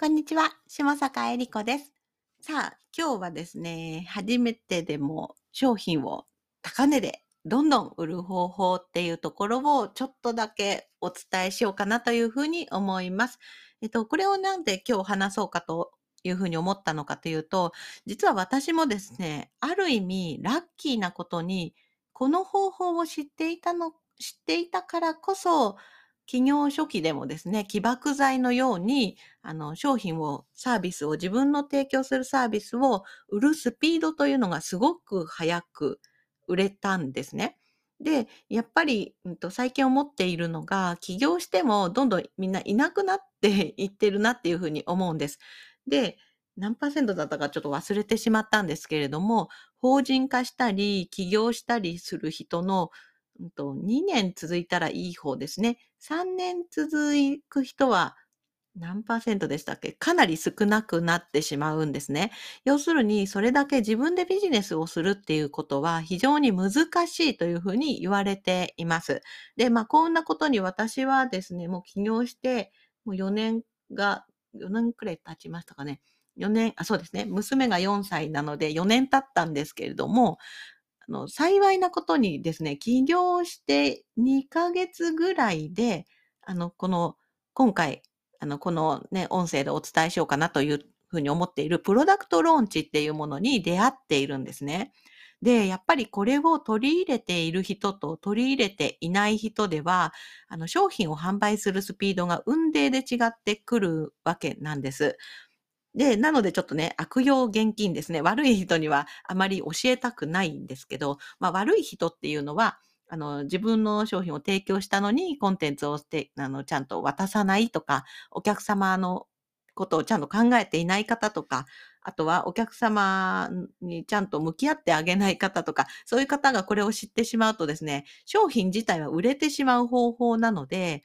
こんにちは、下坂恵理子です。さあ、今日はですね、初めてでも商品を高値でどんどん売る方法っていうところをちょっとだけお伝えしようかなというふうに思います。えっと、これをなんで今日話そうかというふうに思ったのかというと、実は私もですね、ある意味ラッキーなことに、この方法を知っていたの、知っていたからこそ、企業初期でもですね、起爆剤のように、あの、商品を、サービスを、自分の提供するサービスを売るスピードというのがすごく早く売れたんですね。で、やっぱり、うんと、最近思っているのが、起業してもどんどんみんないなくなっていってるなっていうふうに思うんです。で、何パーセントだったかちょっと忘れてしまったんですけれども、法人化したり、起業したりする人のうんと、2年続いたらいい方ですね。3年続く人は何パーセントでしたっけ？かなり少なくなってしまうんですね。要するに、それだけ自分でビジネスをするっていうことは非常に難しいというふうに言われています。で、まあ、こんなことに私はですね、もう起業して、もう4年が、4年くらい経ちましたかね。4年、あ、そうですね。娘が4歳なので4年経ったんですけれども、の、幸いなことにですね、起業して2ヶ月ぐらいで、あの、この、今回、あの、このね、音声でお伝えしようかなというふうに思っているプロダクトローンチっていうものに出会っているんですね。で、やっぱりこれを取り入れている人と取り入れていない人では、あの、商品を販売するスピードが運命で違ってくるわけなんです。で、なのでちょっとね、悪用現金ですね。悪い人にはあまり教えたくないんですけど、まあ悪い人っていうのは、あの、自分の商品を提供したのにコンテンツをてあのちゃんと渡さないとか、お客様のことをちゃんと考えていない方とか、あとはお客様にちゃんと向き合ってあげない方とか、そういう方がこれを知ってしまうとですね、商品自体は売れてしまう方法なので、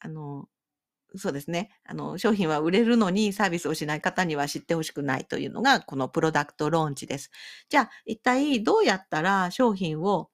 あの、そうですね。あの、商品は売れるのにサービスをしない方には知ってほしくないというのが、このプロダクトローンチです。じゃあ、一体どうやったら商品を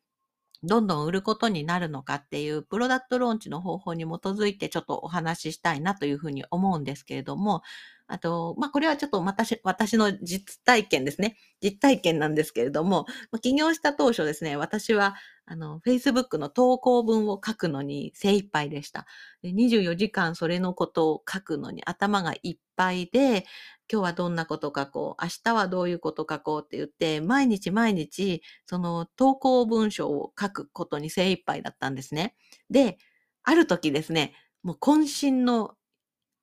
どんどん売ることになるのかっていうプロダクトローンチの方法に基づいてちょっとお話ししたいなというふうに思うんですけれども、あと、まあ、これはちょっと私、私の実体験ですね。実体験なんですけれども、起業した当初ですね、私は、あの、Facebook の投稿文を書くのに精一杯でした。で24時間それのことを書くのに頭がいっぱいで、今日はどんなこと書こう、明日はどういうこと書こう？って言って、毎日毎日、その投稿文章を書くことに精一杯だったんですね。で、ある時ですね、もう渾身の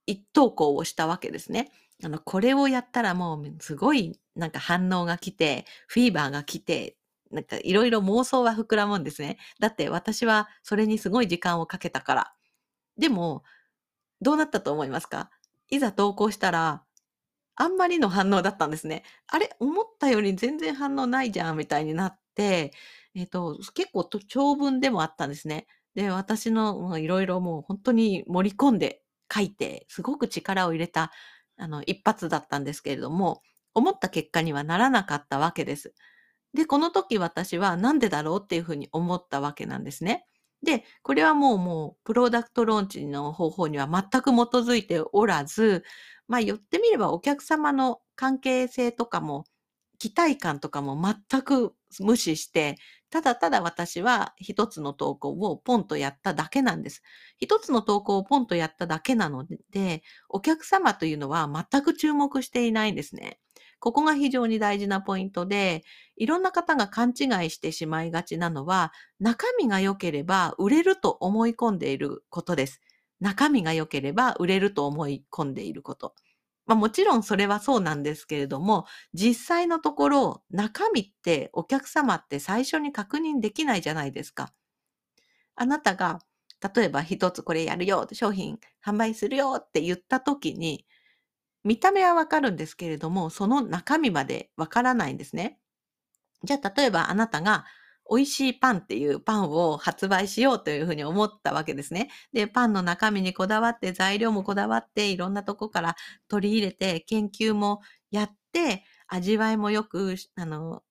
一投稿をしたわけですね。あの、これをやったらもうすごいなんか反応が来て、フィーバーが来て、なんかいろいろ妄想は膨らむんですね。だって私はそれにすごい時間をかけたから。でも、どうなったと思いますか？いざ投稿したら、あんまりの反応だったんですね。あれ？思ったより全然反応ないじゃんみたいになって、えっ、と、結構長文でもあったんですね。で、私のいろいろもう本当に盛り込んで書いて、すごく力を入れた、あの、一発だったんですけれども、思った結果にはならなかったわけです。で、この時私はなんでだろうっていうふうに思ったわけなんですね。で、これはもうもう、プロダクトローンチの方法には全く基づいておらず、まあ言ってみればお客様の関係性とかも、期待感とかも全く無視して、ただただ私は一つの投稿をポンとやっただけなんです。一つの投稿をポンとやっただけなので、お客様というのは全く注目していないんですね。ここが非常に大事なポイントで、いろんな方が勘違いしてしまいがちなのは、中身が良ければ売れると思い込んでいることです。中身が良ければ売れると思い込んでいること。まあ、もちろんそれはそうなんですけれども、実際のところ、中身ってお客様って最初に確認できないじゃないですか。あなたが、例えば一つこれやるよ、商品販売するよって言った時に、見た目はわかるんですけれども、その中身までわからないんですね。じゃあ、例えばあなたが、美味しいパンっていうパンを発売しようというふうに思ったわけですね。で、パンの中身にこだわって、材料もこだわって、いろんなとこから取り入れて、研究もやって、味わいもよく、あの、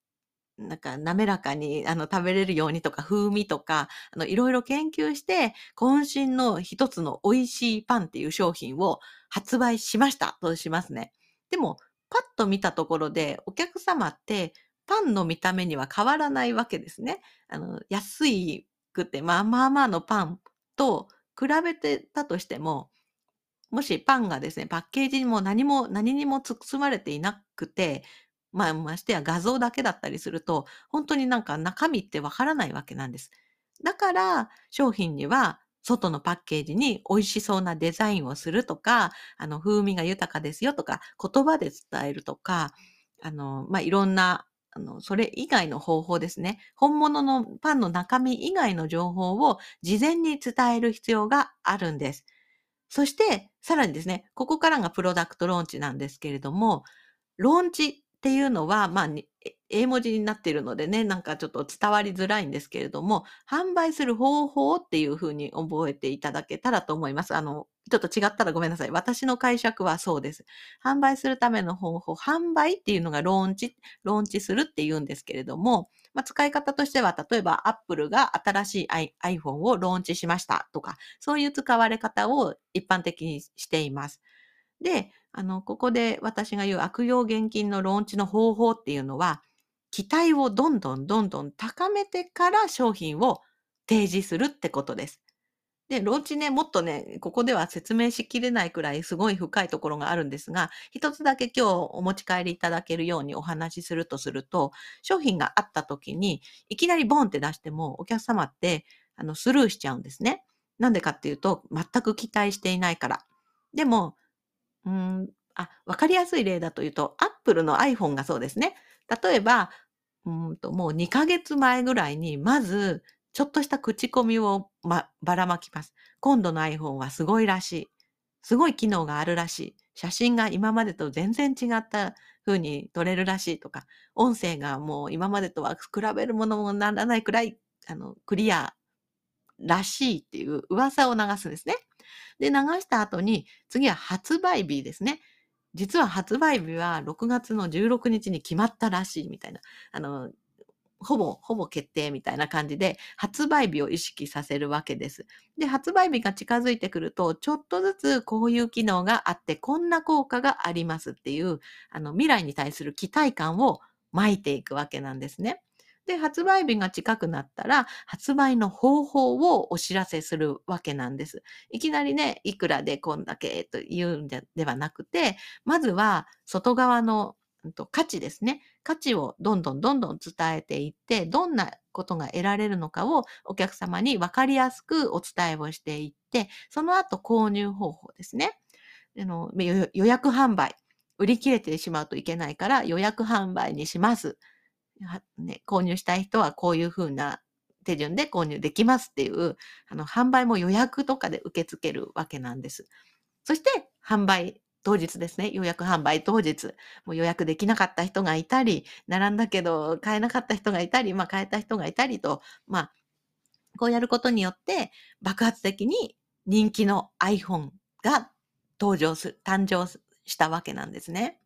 なんか滑らかにあの食べれるようにとか風味とか、あのいろいろ研究して渾身の一つの美味しいパンっていう商品を発売しましたとしますね。でも、パッと見たところでお客様ってパンの見た目には変わらないわけですね。あの、安いくて、まあまあまあのパンと比べてたとしても、もしパンがですね、パッケージにも何も、何にも包まれていなくて、まあ、ましてや画像だけだったりすると、本当になんか中身ってわからないわけなんです。だから、商品には外のパッケージに美味しそうなデザインをするとか、あの、風味が豊かですよとか、言葉で伝えるとか、あの、まあ、いろんな、あの、それ以外の方法ですね。本物のパンの中身以外の情報を事前に伝える必要があるんです。そして、さらにですね、ここからがプロダクトローンチなんですけれども、ローンチっていうのは、まあ、英文字になっているのでね、なんかちょっと伝わりづらいんですけれども、販売する方法っていうふうに覚えていただけたらと思います。あの、ちょっと違ったらごめんなさい。私の解釈はそうです。販売するための方法、販売っていうのがローンチ、ローンチするって言うんですけれども、まあ、使い方としては、例えば Apple が新しい iPhone をローンチしましたとか、そういう使われ方を一般的にしています。で、あの、ここで私が言う悪用現金のローンチの方法っていうのは、期待をどんどんどんどん高めてから商品を提示するってことです。で、ローンチね、もっとね、ここでは説明しきれないくらいすごい深いところがあるんですが、一つだけ今日お持ち帰りいただけるようにお話しするとすると、商品があった時に、いきなりボンって出しても、お客様って、あの、スルーしちゃうんですね。なんでかっていうと、全く期待していないから。でも、うん、あ、わかりやすい例だというと、Apple の iPhone がそうですね。例えば、うんともう2ヶ月前ぐらいに、まず、ちょっとした口コミを、ま、ばらまきます。今度の iPhone はすごいらしい。すごい機能があるらしい。写真が今までと全然違った風に撮れるらしいとか、音声がもう今までとは比べるものもならないくらい、あの、クリアらしいっていう噂を流すんですね。で、流した後に、次は発売日ですね。実は発売日は6月の16日に決まったらしいみたいな。あの、ほぼ、ほぼ決定みたいな感じで、発売日を意識させるわけです。で、発売日が近づいてくると、ちょっとずつこういう機能があって、こんな効果がありますっていう、あの、未来に対する期待感を巻いていくわけなんですね。で、発売日が近くなったら、発売の方法をお知らせするわけなんです。いきなりね、いくらでこんだけと言うんではなくて、まずは外側の価値ですね。価値をどんどんどんどん伝えていって、どんなことが得られるのかをお客様に分かりやすくお伝えをしていって、その後購入方法ですね。あの予約販売。売り切れてしまうといけないから予約販売にします。ね、購入したい人はこういうふうな手順で購入できますっていう、あの、販売も予約とかで受け付けるわけなんです。そして、販売当日ですね。予約販売当日。もう予約できなかった人がいたり、並んだけど買えなかった人がいたり、まあ買えた人がいたりと、まあ、こうやることによって爆発的に人気の iPhone が登場する、誕生したわけなんですね。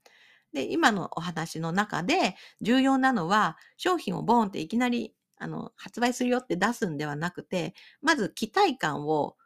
で、今のお話の中で重要なのは、商品をボーンっていきなりあの発売するよって出すんではなくて、まず期待感を、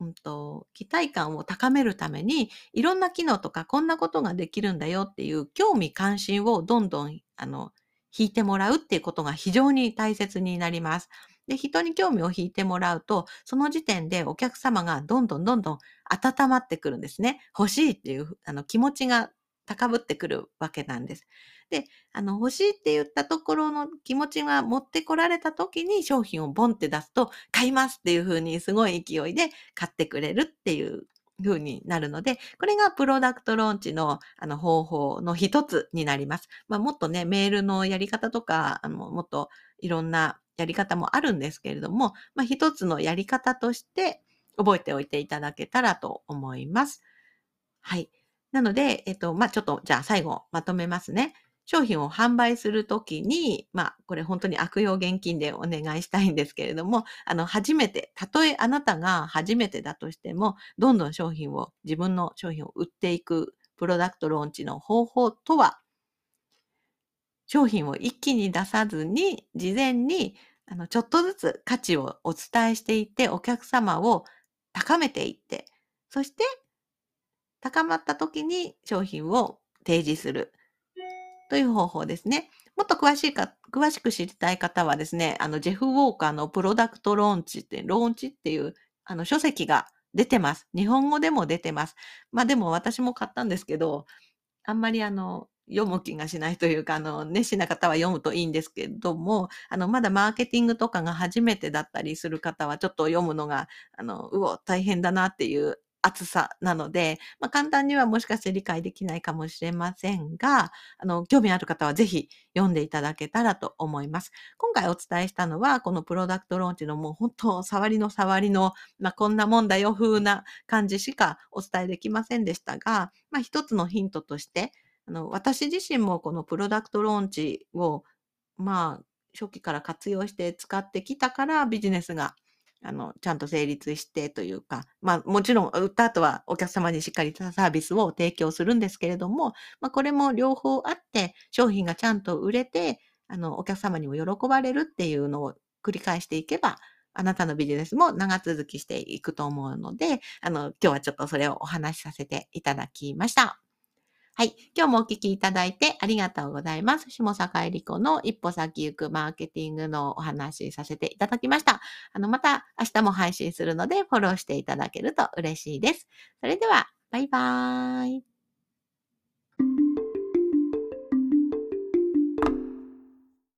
うんと、期待感を高めるために、いろんな機能とかこんなことができるんだよっていう興味関心をどんどんあの引いてもらうっていうことが非常に大切になります。で、人に興味を引いてもらうと、その時点でお客様がどんどんどんどん温まってくるんですね。欲しいっていうあの気持ちが高ぶってくるわけなんです。で、あの、欲しいって言ったところの気持ちが持ってこられた時に商品をボンって出すと、買いますっていう風にすごい勢いで買ってくれるっていう風になるので、これがプロダクトローンチのあの方法の一つになります。まあ、もっとね、メールのやり方とか、あの、もっといろんなやり方もあるんですけれども、まあ、一つのやり方として覚えておいていただけたらと思います。はい。なので、えっと、まあ、ちょっと、じゃあ最後まとめますね。商品を販売するときに、まあ、これ本当に悪用現金でお願いしたいんですけれども、あの、初めて、たとえあなたが初めてだとしても、どんどん商品を、自分の商品を売っていくプロダクトローンチの方法とは、商品を一気に出さずに、事前に、あの、ちょっとずつ価値をお伝えしていって、お客様を高めていって、そして、高まった時に商品を提示するという方法ですね。もっと詳しいか、詳しく知りたい方はですね、あの、ジェフ・ウォーカーのプロダクトローンチって、ローンチっていう、あの、書籍が出てます。日本語でも出てます。まあでも私も買ったんですけど、あんまりあの、読む気がしないというか、あの、熱心な方は読むといいんですけども、あの、まだマーケティングとかが初めてだったりする方は、ちょっと読むのが、あの、うお、大変だなっていう厚さなので、まあ、簡単にはもしかして理解できないかもしれませんが、あの、興味ある方はぜひ読んでいただけたらと思います。今回お伝えしたのは、このプロダクトローンチのもう本当、触りの触りの、まあ、こんなもんだよ風な感じしかお伝えできませんでしたが、まあ、一つのヒントとして、あの、私自身もこのプロダクトローンチを、まあ、初期から活用して使ってきたからビジネスがあの、ちゃんと成立してというか、まあもちろん売った後はお客様にしっかりサービスを提供するんですけれども、まあこれも両方あって商品がちゃんと売れて、あの、お客様にも喜ばれるっていうのを繰り返していけば、あなたのビジネスも長続きしていくと思うので、あの、今日はちょっとそれをお話しさせていただきました。はい。今日もお聞きいただいてありがとうございます。下坂恵理子の一歩先行くマーケティングのお話しさせていただきました。あの、また明日も配信するのでフォローしていただけると嬉しいです。それでは、バイバーイ。